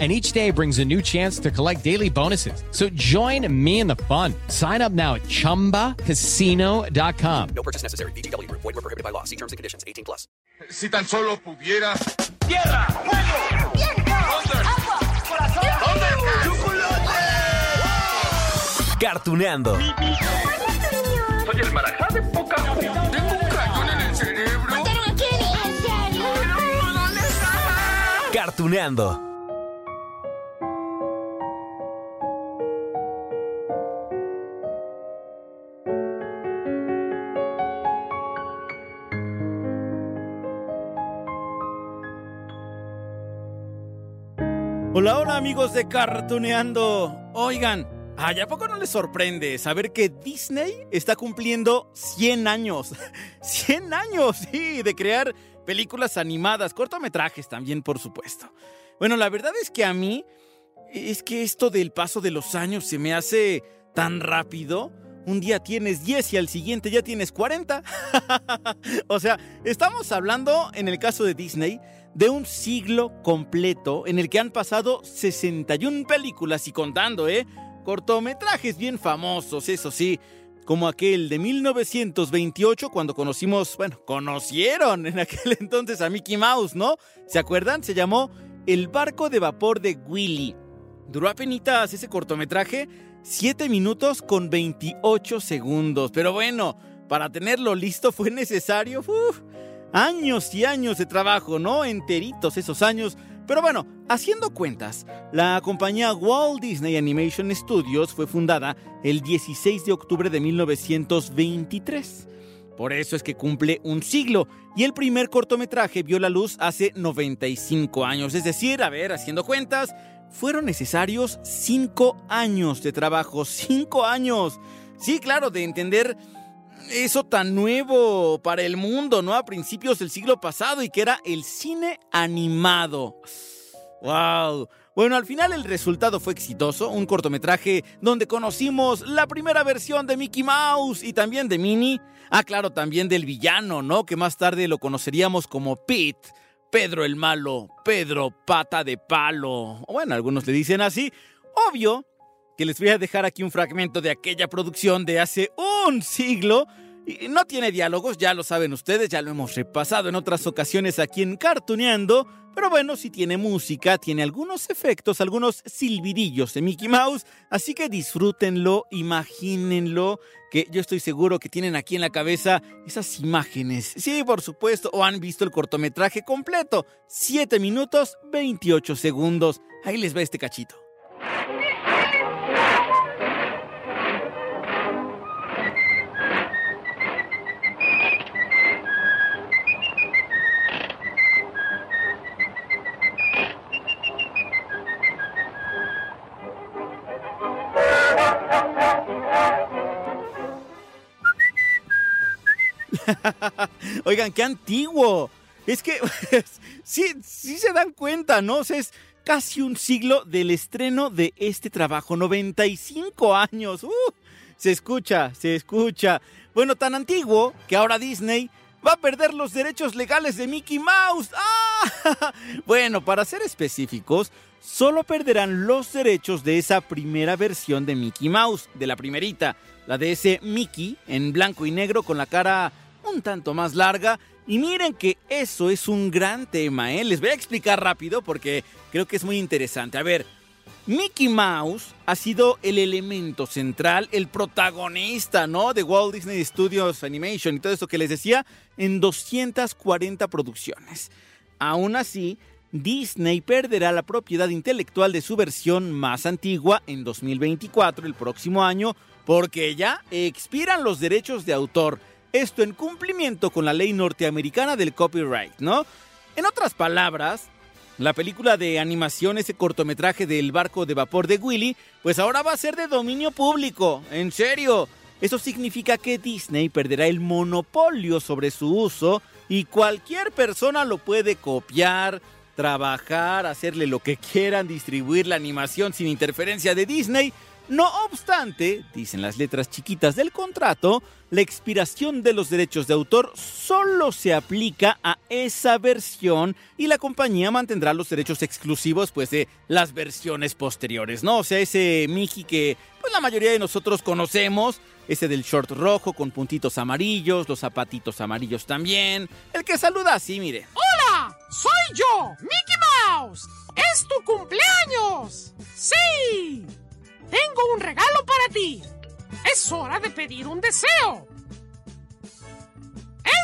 and each day brings a new chance to collect daily bonuses. So join me in the fun. Sign up now at ChumbaCasino.com. No purchase necessary. BGW. Void were prohibited by law. See terms and conditions. 18 plus. Si tan solo pudiera. ¡Tierra! ¡Fuego! ¡Viento! ¡Agua! ¡Corazón! ¡Chocolate! Cartuneando. Soy el marajá de poca Tengo un cañón en el cerebro. ¿Mataron a Kenny? ¿En serio? ¿Dónde estaba? Cartuneando. Amigos de Cartuneando. Oigan, ¿ay, ¿a poco no les sorprende saber que Disney está cumpliendo 100 años? 100 años, sí, de crear películas animadas, cortometrajes también, por supuesto. Bueno, la verdad es que a mí es que esto del paso de los años se me hace tan rápido. Un día tienes 10 y al siguiente ya tienes 40. o sea, estamos hablando, en el caso de Disney, de un siglo completo en el que han pasado 61 películas y contando, ¿eh? Cortometrajes bien famosos, eso sí, como aquel de 1928 cuando conocimos, bueno, conocieron en aquel entonces a Mickey Mouse, ¿no? ¿Se acuerdan? Se llamó El barco de vapor de Willy. Duró apenas ese cortometraje 7 minutos con 28 segundos, pero bueno, para tenerlo listo fue necesario... uf, años y años de trabajo, ¿no? Enteritos esos años. Pero bueno, haciendo cuentas, la compañía Walt Disney Animation Studios fue fundada el 16 de octubre de 1923. Por eso es que cumple un siglo y el primer cortometraje vio la luz hace 95 años. Es decir, a ver, haciendo cuentas, fueron necesarios 5 años de trabajo. 5 años. Sí, claro, de entender eso tan nuevo para el mundo, ¿no? A principios del siglo pasado y que era el cine animado. ¡Wow! Bueno, al final el resultado fue exitoso, un cortometraje donde conocimos la primera versión de Mickey Mouse y también de Minnie. Ah, claro, también del villano, ¿no? Que más tarde lo conoceríamos como Pete, Pedro el Malo, Pedro Pata de Palo. Bueno, algunos le dicen así. Obvio que les voy a dejar aquí un fragmento de aquella producción de hace un siglo. Y no tiene diálogos, ya lo saben ustedes, ya lo hemos repasado en otras ocasiones aquí en Cartuneando. Pero bueno, sí tiene música, tiene algunos efectos, algunos silbidillos de Mickey Mouse. Así que disfrútenlo, imagínenlo, que yo estoy seguro que tienen aquí en la cabeza esas imágenes. Sí, por supuesto, o han visto el cortometraje completo. 7 minutos 28 segundos. Ahí les va este cachito. Oigan, qué antiguo. Es que sí, sí se dan cuenta, ¿no? O sea, es casi un siglo del estreno de este trabajo. 95 años. ¡Uh! se escucha, se escucha. Bueno, tan antiguo que ahora Disney va a perder los derechos legales de Mickey Mouse. ¡Ah! Bueno, para ser específicos, solo perderán los derechos de esa primera versión de Mickey Mouse, de la primerita, la de ese Mickey en blanco y negro con la cara un tanto más larga. Y miren que eso es un gran tema, ¿eh? Les voy a explicar rápido porque creo que es muy interesante. A ver, Mickey Mouse ha sido el elemento central, el protagonista, ¿no? De Walt Disney Studios Animation y todo eso que les decía en 240 producciones. Aún así, Disney perderá la propiedad intelectual de su versión más antigua en 2024, el próximo año, porque ya expiran los derechos de autor. Esto en cumplimiento con la ley norteamericana del copyright, ¿no? En otras palabras, la película de animación, ese cortometraje del barco de vapor de Willy, pues ahora va a ser de dominio público. En serio. Eso significa que Disney perderá el monopolio sobre su uso y cualquier persona lo puede copiar, trabajar, hacerle lo que quieran, distribuir la animación sin interferencia de Disney. No obstante, dicen las letras chiquitas del contrato, la expiración de los derechos de autor solo se aplica a esa versión y la compañía mantendrá los derechos exclusivos pues de las versiones posteriores, ¿no? O sea, ese Mickey que pues la mayoría de nosotros conocemos, ese del short rojo con puntitos amarillos, los zapatitos amarillos también, el que saluda así, mire. ¡Hola! ¡Soy yo, Mickey Mouse! ¡Es tu cumpleaños! ¡Sí! Es hora de pedir un deseo.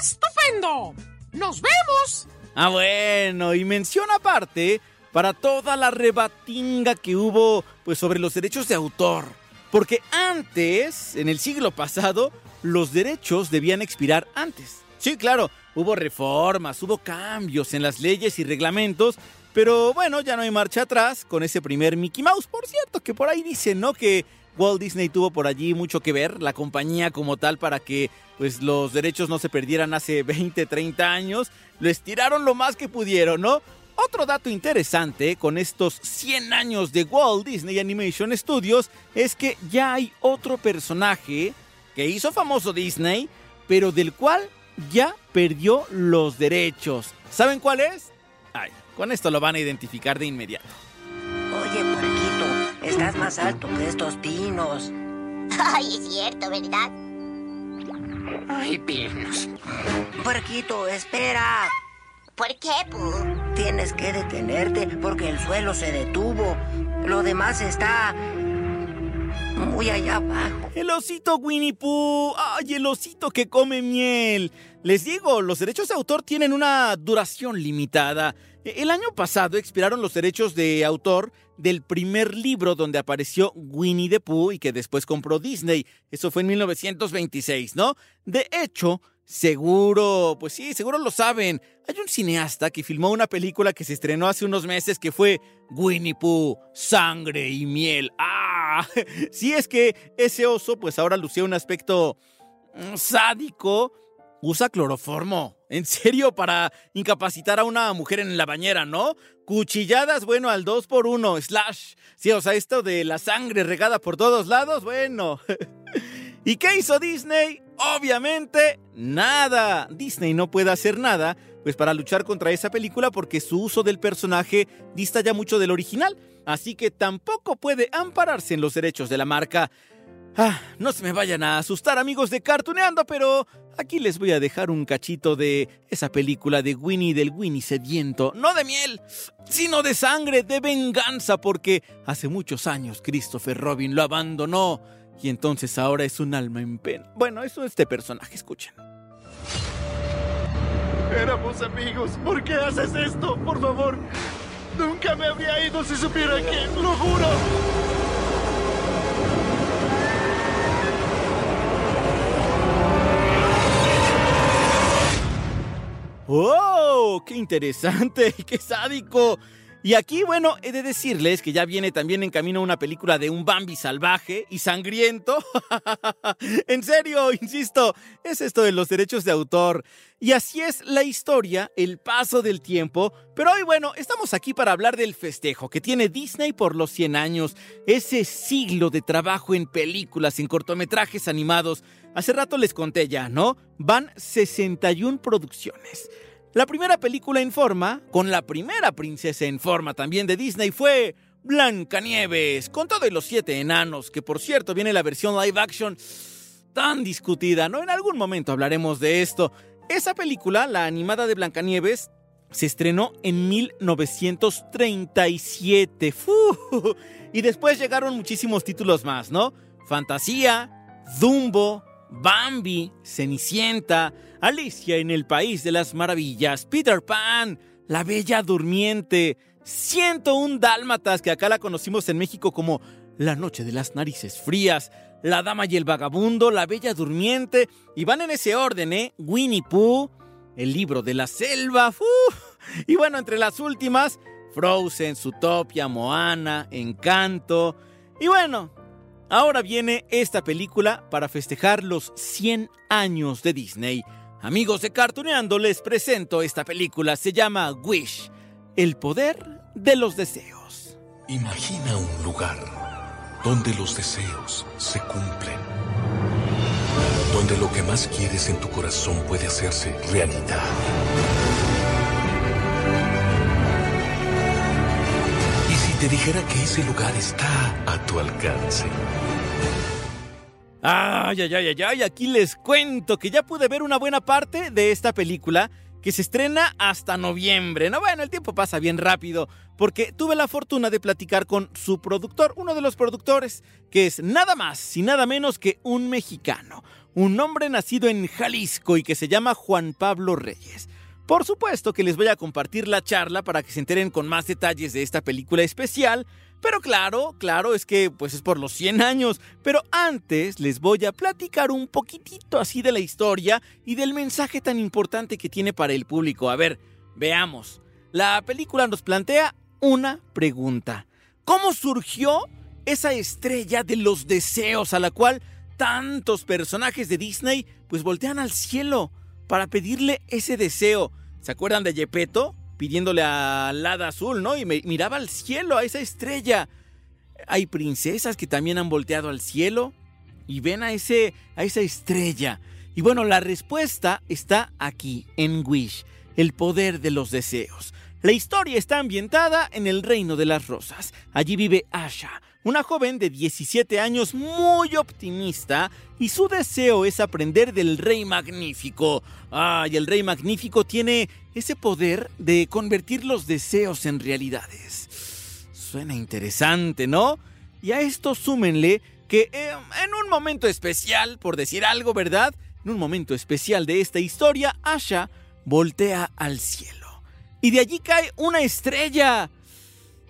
¡Estupendo! ¡Nos vemos! Ah, bueno, y mención aparte para toda la rebatinga que hubo pues sobre los derechos de autor. Porque antes, en el siglo pasado, los derechos debían expirar antes. Sí, claro, hubo reformas, hubo cambios en las leyes y reglamentos, pero bueno, ya no hay marcha atrás con ese primer Mickey Mouse. Por cierto, que por ahí dicen, ¿no? Que Walt Disney tuvo por allí mucho que ver, la compañía como tal, para que pues los derechos no se perdieran hace 20, 30 años. Lo estiraron lo más que pudieron, ¿no? Otro dato interesante con estos 100 años de Walt Disney Animation Studios es que ya hay otro personaje que hizo famoso Disney, pero del cual ya perdió los derechos. ¿Saben cuál es? Ay, con esto lo van a identificar de inmediato. Estás más alto que estos pinos. Ay, es cierto, ¿verdad? Ay, pinos. Puerquito, espera. ¿Por qué, Pooh? Tienes que detenerte porque el suelo se detuvo. Lo demás está muy allá abajo. El osito Winnie Pooh. ¡Ay, el osito que come miel! Les digo, los derechos de autor tienen una duración limitada. El año pasado expiraron los derechos de autor del primer libro donde apareció Winnie the Pooh y que después compró Disney. Eso fue en 1926, ¿no? De hecho, seguro, pues sí, seguro lo saben. Hay un cineasta que filmó una película que se estrenó hace unos meses que fue Winnie Pooh, sangre y miel. ¡Ah! Sí, es que ese oso pues ahora lucía un aspecto mm, sádico. Usa cloroformo. En serio, para incapacitar a una mujer en la bañera, ¿no? Cuchilladas, bueno, al 2 por 1 slash. Sí, o sea, esto de la sangre regada por todos lados, bueno. ¿Y qué hizo Disney? Obviamente, nada. Disney no puede hacer nada, pues para luchar contra esa película porque su uso del personaje dista ya mucho del original. Así que tampoco puede ampararse en los derechos de la marca. Ah, no se me vayan a asustar amigos de Cartuneando, pero aquí les voy a dejar un cachito de esa película de Winnie del Winnie sediento, no de miel, sino de sangre, de venganza, porque hace muchos años Christopher Robin lo abandonó y entonces ahora es un alma en pena. Bueno, eso es este personaje, escuchen. Éramos amigos. ¿Por qué haces esto? Por favor. Nunca me habría ido si supiera que... Lo juro. ¡Oh! ¡Qué interesante! ¡Qué sádico! Y aquí, bueno, he de decirles que ya viene también en camino una película de un Bambi salvaje y sangriento. en serio, insisto, es esto de los derechos de autor. Y así es la historia, el paso del tiempo. Pero hoy, bueno, estamos aquí para hablar del festejo que tiene Disney por los 100 años. Ese siglo de trabajo en películas, en cortometrajes animados. Hace rato les conté ya, ¿no? Van 61 producciones. La primera película en forma, con la primera princesa en forma también de Disney, fue Blancanieves, con todo y los siete enanos, que por cierto viene la versión live action tan discutida, ¿no? En algún momento hablaremos de esto. Esa película, la animada de Blancanieves, se estrenó en 1937. ¡Fu! Y después llegaron muchísimos títulos más, ¿no? Fantasía, Dumbo, Bambi, Cenicienta, Alicia en el País de las Maravillas, Peter Pan, La Bella Durmiente, 101 Dálmatas, que acá la conocimos en México como La Noche de las Narices Frías, La Dama y el Vagabundo, La Bella Durmiente, y van en ese orden, ¿eh? Winnie Pooh, El Libro de la Selva, y bueno, entre las últimas, Frozen, Zootopia, Moana, Encanto, y bueno, Ahora viene esta película para festejar los 100 años de Disney. Amigos de Cartuneando, les presento esta película. Se llama Wish, el poder de los deseos. Imagina un lugar donde los deseos se cumplen. Donde lo que más quieres en tu corazón puede hacerse realidad. ¿Y si te dijera que ese lugar está a tu alcance? Ay, ay, ay, ay, ay, aquí les cuento que ya pude ver una buena parte de esta película que se estrena hasta noviembre. No, bueno, el tiempo pasa bien rápido porque tuve la fortuna de platicar con su productor, uno de los productores, que es nada más y nada menos que un mexicano, un hombre nacido en Jalisco y que se llama Juan Pablo Reyes. Por supuesto que les voy a compartir la charla para que se enteren con más detalles de esta película especial, pero claro, claro, es que pues es por los 100 años. Pero antes les voy a platicar un poquitito así de la historia y del mensaje tan importante que tiene para el público. A ver, veamos. La película nos plantea una pregunta. ¿Cómo surgió esa estrella de los deseos a la cual tantos personajes de Disney pues voltean al cielo para pedirle ese deseo? ¿Se acuerdan de Yepeto? Pidiéndole al hada azul, ¿no? Y me, miraba al cielo, a esa estrella. Hay princesas que también han volteado al cielo y ven a, ese, a esa estrella. Y bueno, la respuesta está aquí, en Wish, el poder de los deseos. La historia está ambientada en el reino de las rosas. Allí vive Asha, una joven de 17 años muy optimista y su deseo es aprender del Rey Magnífico. Ah, y el Rey Magnífico tiene ese poder de convertir los deseos en realidades. Suena interesante, ¿no? Y a esto súmenle que eh, en un momento especial, por decir algo, ¿verdad? En un momento especial de esta historia, Asha voltea al cielo. Y de allí cae una estrella.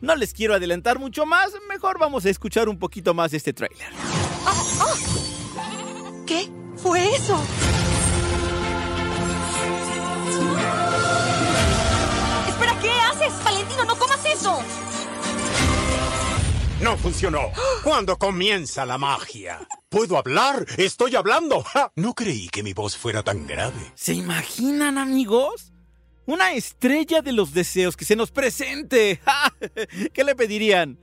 No les quiero adelantar mucho más, mejor vamos a escuchar un poquito más de este tráiler. ¿Qué fue eso? Espera, ¿qué haces? Valentino, no comas eso. No funcionó. ¿Cuándo comienza la magia? ¿Puedo hablar? ¡Estoy hablando! ¡Ja! No creí que mi voz fuera tan grave. ¿Se imaginan, amigos? Una estrella de los deseos que se nos presente. ¿Qué le pedirían?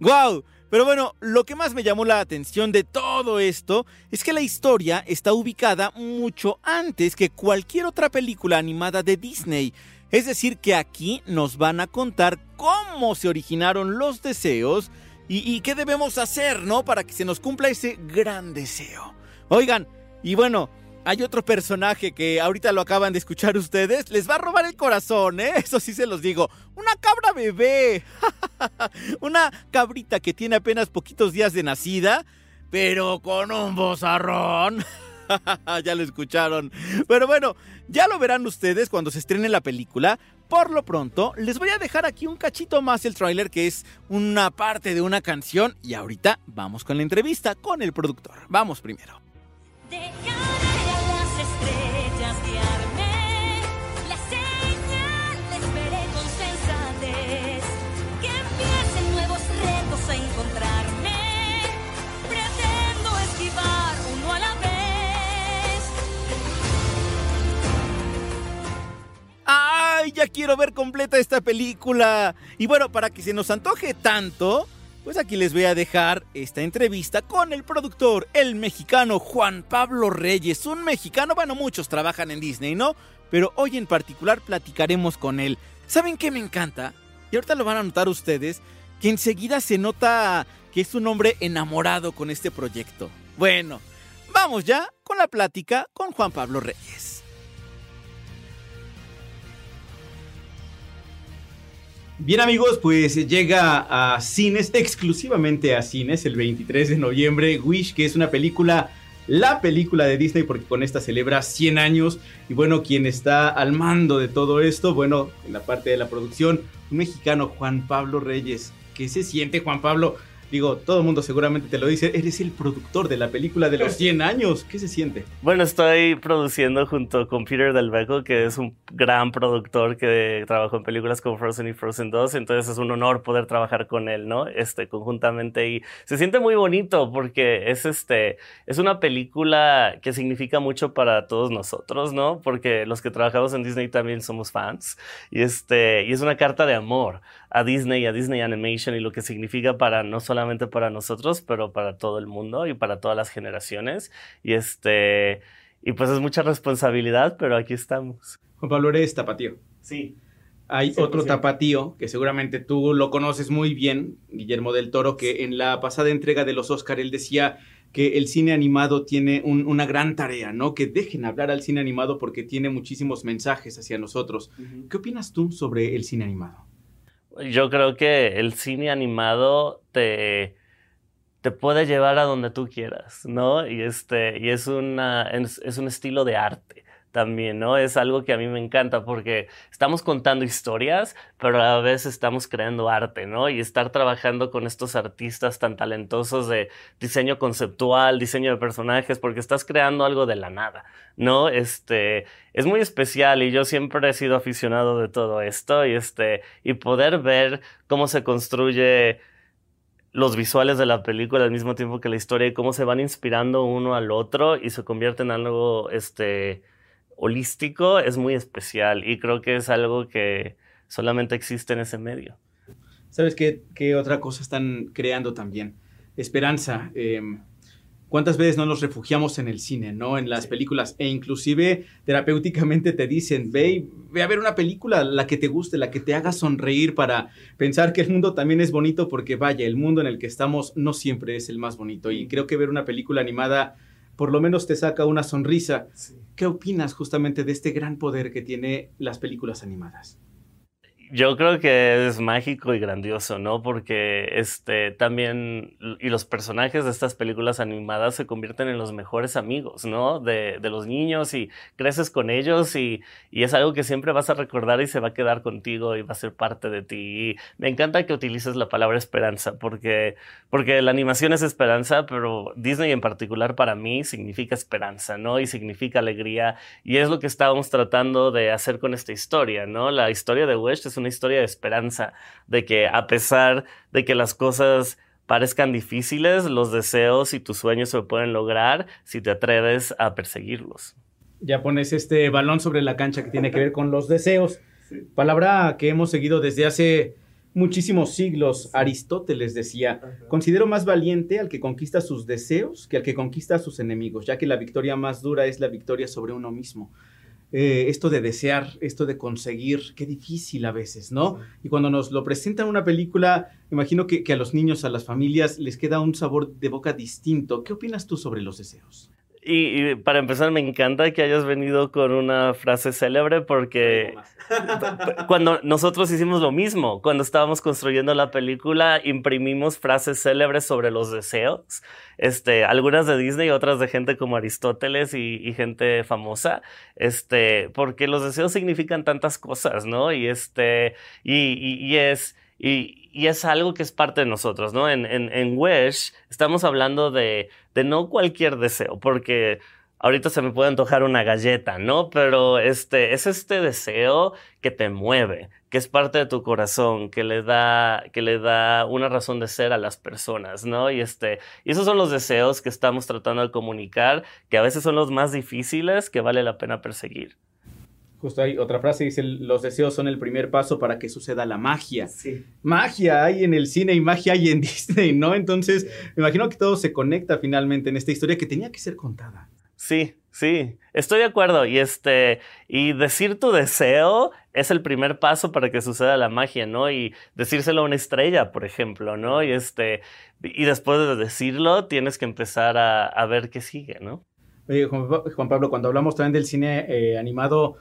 ¡Guau! Pero bueno, lo que más me llamó la atención de todo esto es que la historia está ubicada mucho antes que cualquier otra película animada de Disney. Es decir, que aquí nos van a contar cómo se originaron los deseos y qué debemos hacer, ¿no? Para que se nos cumpla ese gran deseo. Oigan, y bueno, hay otro personaje que ahorita lo acaban de escuchar ustedes. Les va a robar el corazón, ¿eh? Eso sí se los digo. Una cabra bebé. Una cabrita que tiene apenas poquitos días de nacida, pero con un bozarrón. ya lo escucharon. Pero bueno, ya lo verán ustedes cuando se estrene la película. Por lo pronto, les voy a dejar aquí un cachito más el tráiler que es una parte de una canción y ahorita vamos con la entrevista con el productor. Vamos primero. Ya quiero ver completa esta película. Y bueno, para que se nos antoje tanto, pues aquí les voy a dejar esta entrevista con el productor, el mexicano Juan Pablo Reyes. Un mexicano, bueno, muchos trabajan en Disney, ¿no? Pero hoy en particular platicaremos con él. ¿Saben qué me encanta? Y ahorita lo van a notar ustedes, que enseguida se nota que es un hombre enamorado con este proyecto. Bueno, vamos ya con la plática con Juan Pablo Reyes. Bien amigos, pues llega a cines, exclusivamente a cines, el 23 de noviembre, Wish, que es una película, la película de Disney, porque con esta celebra 100 años. Y bueno, quien está al mando de todo esto, bueno, en la parte de la producción, un mexicano, Juan Pablo Reyes. ¿Qué se siente, Juan Pablo, Digo, todo el mundo seguramente te lo dice, eres el productor de la película de los 100 años. ¿Qué se siente? Bueno, estoy produciendo junto con Peter Del Beco, que es un gran productor que trabajó en películas como Frozen y Frozen 2, entonces es un honor poder trabajar con él, ¿no? Este, conjuntamente y se siente muy bonito porque es este, es una película que significa mucho para todos nosotros, ¿no? Porque los que trabajamos en Disney también somos fans y este, y es una carta de amor a Disney, a Disney Animation y lo que significa para no solamente para nosotros, pero para todo el mundo y para todas las generaciones. Y este, y pues es mucha responsabilidad, pero aquí estamos. Juan Pablo, eres tapatío. Sí. Hay otro tapatío que seguramente tú lo conoces muy bien, Guillermo del Toro, que en la pasada entrega de los Oscar él decía que el cine animado tiene una gran tarea, ¿no? Que dejen hablar al cine animado porque tiene muchísimos mensajes hacia nosotros. ¿Qué opinas tú sobre el cine animado? Yo creo que el cine animado te, te puede llevar a donde tú quieras, ¿no? Y, este, y es, una, es un estilo de arte también, ¿no? Es algo que a mí me encanta porque estamos contando historias, pero a la vez estamos creando arte, ¿no? Y estar trabajando con estos artistas tan talentosos de diseño conceptual, diseño de personajes, porque estás creando algo de la nada, ¿no? Este, es muy especial y yo siempre he sido aficionado de todo esto y este, y poder ver cómo se construye los visuales de la película al mismo tiempo que la historia y cómo se van inspirando uno al otro y se convierte en algo, este, holístico es muy especial y creo que es algo que solamente existe en ese medio. ¿Sabes qué, qué otra cosa están creando también? Esperanza. Em, ¿Cuántas veces no nos refugiamos en el cine, no? En las películas. E inclusive terapéuticamente te dicen, ve, ve a ver una película, la que te guste, la que te haga sonreír para pensar que el mundo también es bonito, porque vaya, el mundo en el que estamos no siempre es el más bonito. Y creo que ver una película animada por lo menos te saca una sonrisa. ¿Qué opinas justamente de este gran poder que tiene las películas animadas? Yo creo que es mágico y grandioso, ¿no? Porque este también y los personajes de estas películas animadas se convierten en los mejores amigos, ¿no? De, de los niños y creces con ellos y, y, es algo que siempre vas a recordar y se va a quedar contigo y va a ser parte de ti. Y me encanta que utilices la palabra esperanza porque, porque la animación es esperanza, pero Disney en particular para mí significa esperanza, ¿no? Y significa alegría y es lo que estábamos tratando de hacer con esta historia, ¿no? La historia de Wish es una historia de esperanza, de que a pesar de que las cosas parezcan difíciles, los deseos y tus sueños se pueden lograr si te atreves a perseguirlos. Ya pones este balón sobre la cancha que tiene que ver con los deseos. Palabra que hemos seguido desde hace muchísimos siglos. Aristóteles decía, considero más valiente al que conquista sus deseos que al que conquista a sus enemigos, ya que la victoria más dura es la victoria sobre uno mismo. Eh, esto de desear, esto de conseguir, qué difícil a veces, ¿no? Y cuando nos lo presentan en una película, imagino que, que, a los niños, a las familias, les queda un sabor de boca distinto. ¿Qué opinas tú sobre los deseos? Y, para empezar, me encanta que hayas venido con una frase célebre porque cuando nosotros hicimos lo mismo, cuando estábamos construyendo la película, imprimimos frases célebres sobre los deseos, este, algunas de Disney, otras de gente como Aristóteles y, gente famosa, este, porque los deseos significan tantas cosas, ¿no? Y este, y, y es, y, es algo que es parte de nosotros, ¿no? En, en, en Wish estamos hablando de, de no cualquier deseo, porque ahorita se me puede antojar una galleta, ¿no? Pero este, es este deseo que te mueve, que es parte de tu corazón, que le da, que le da una razón de ser a las personas, ¿no? Y este, y esos son los deseos que estamos tratando de comunicar, que a veces son los más difíciles, que vale la pena perseguir. Justo hay otra frase, dice, los deseos son el primer paso para que suceda la magia. Sí. Magia hay en el cine y magia hay en Disney, ¿no? Entonces, me imagino que todo se conecta finalmente en esta historia que tenía que ser contada. Sí, sí, estoy de acuerdo. Y este, y decir tu deseo es el primer paso para que suceda la magia, ¿no? Y decírselo a una estrella, por ejemplo, ¿no? Y este, y después de decirlo, tienes que empezar a, ver qué sigue, ¿no? Oye, Juan Pablo, cuando hablamos también del cine eh, animado,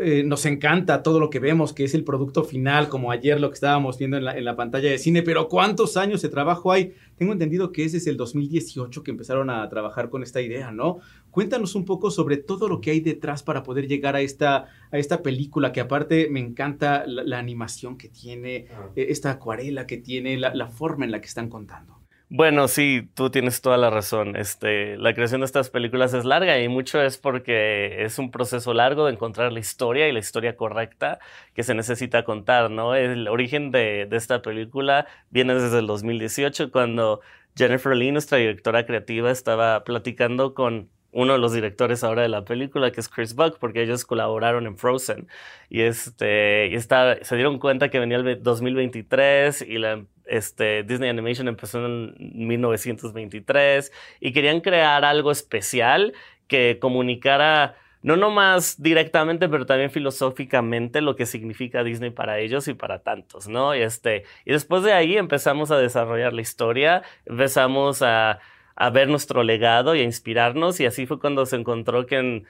eh, nos encanta todo lo que vemos, que es el producto final, como ayer lo que estábamos viendo en la, pantalla de cine, pero ¿cuántos años de trabajo hay? Tengo entendido que es desde el 2018 que empezaron a trabajar con esta idea, ¿no? Cuéntanos un poco sobre todo lo que hay detrás para poder llegar a esta, a esta película, que aparte me encanta la, animación que tiene, ah. eh, esta acuarela que tiene, la, forma en la que están contando. Bueno, sí, tú tienes toda la razón. Este, la creación de estas películas es larga y mucho es porque es un proceso largo de encontrar la historia y la historia correcta que se necesita contar, ¿no? El origen de, de esta película viene desde el 2018 cuando Jennifer Lee, nuestra directora creativa, estaba platicando con uno de los directores ahora de la película, que es Chris Buck, porque ellos colaboraron en Frozen. Y, este, y está, se dieron cuenta que venía el 2023 y la este, Disney Animation empezó en 1923 y querían crear algo especial que comunicara no nomás directamente, pero también filosóficamente lo que significa Disney para ellos y para tantos, ¿no? Y, este, y después de ahí empezamos a desarrollar la historia, empezamos a, a ver nuestro legado y a inspirarnos y así fue cuando se encontró que en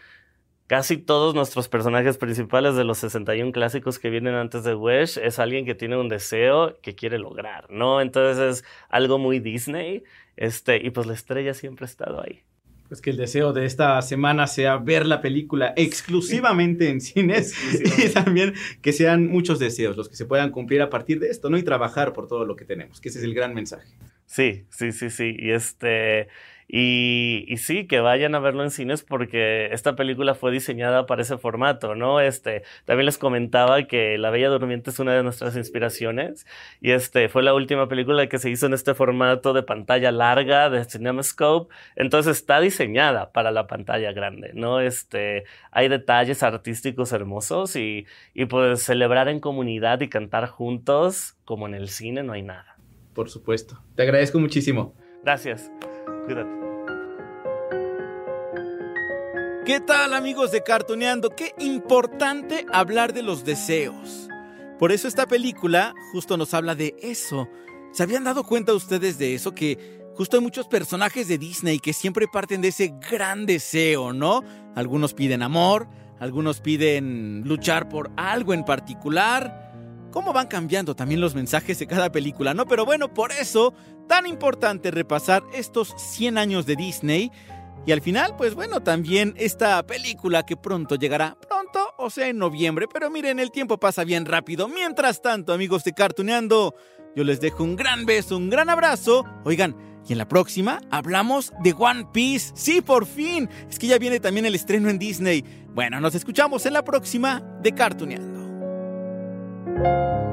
casi todos nuestros personajes principales de los 61 clásicos que vienen antes de Wish es alguien que tiene un deseo que quiere lograr, ¿no? Entonces es algo muy Disney, este, y pues la estrella siempre ha estado ahí. Pues que el deseo de esta semana sea ver la película exclusivamente en cines y también que sean muchos deseos los que se puedan cumplir a partir de esto, ¿no? Y trabajar por todo lo que tenemos, que ese es el gran mensaje. Sí, sí, sí, sí. Y este, y, sí, que vayan a verlo en cines porque esta película fue diseñada para ese formato, ¿no? Este, también les comentaba que La Bella Durmiente es una de nuestras inspiraciones y este, fue la última película que se hizo en este formato de pantalla larga, de CinemaScope, entonces está diseñada para la pantalla grande, ¿no? Este, hay detalles artísticos hermosos y, y pues celebrar en comunidad y cantar juntos como en el cine no hay nada. Por supuesto. Te agradezco muchísimo. Gracias. Cuídate. ¿Qué tal amigos de Cartoneando? Qué importante hablar de los deseos. Por eso esta película justo nos habla de eso. ¿Se habían dado cuenta ustedes de eso? Que justo hay muchos personajes de Disney que siempre parten de ese gran deseo, ¿no? Algunos piden amor, algunos piden luchar por algo en particular. ¿Cómo van cambiando también los mensajes de cada película, no? Pero bueno, por eso tan importante repasar estos 100 años de Disney. Y al final, pues bueno, también esta película que pronto llegará, pronto, o sea, en noviembre, pero miren, el tiempo pasa bien rápido. Mientras tanto, amigos de Cartuneando, yo les dejo un gran beso, un gran abrazo. Oigan, y en la próxima hablamos de One Piece. Sí, por fin. Es que ya viene también el estreno en Disney. Bueno, nos escuchamos en la próxima de Cartuneando. Thank you.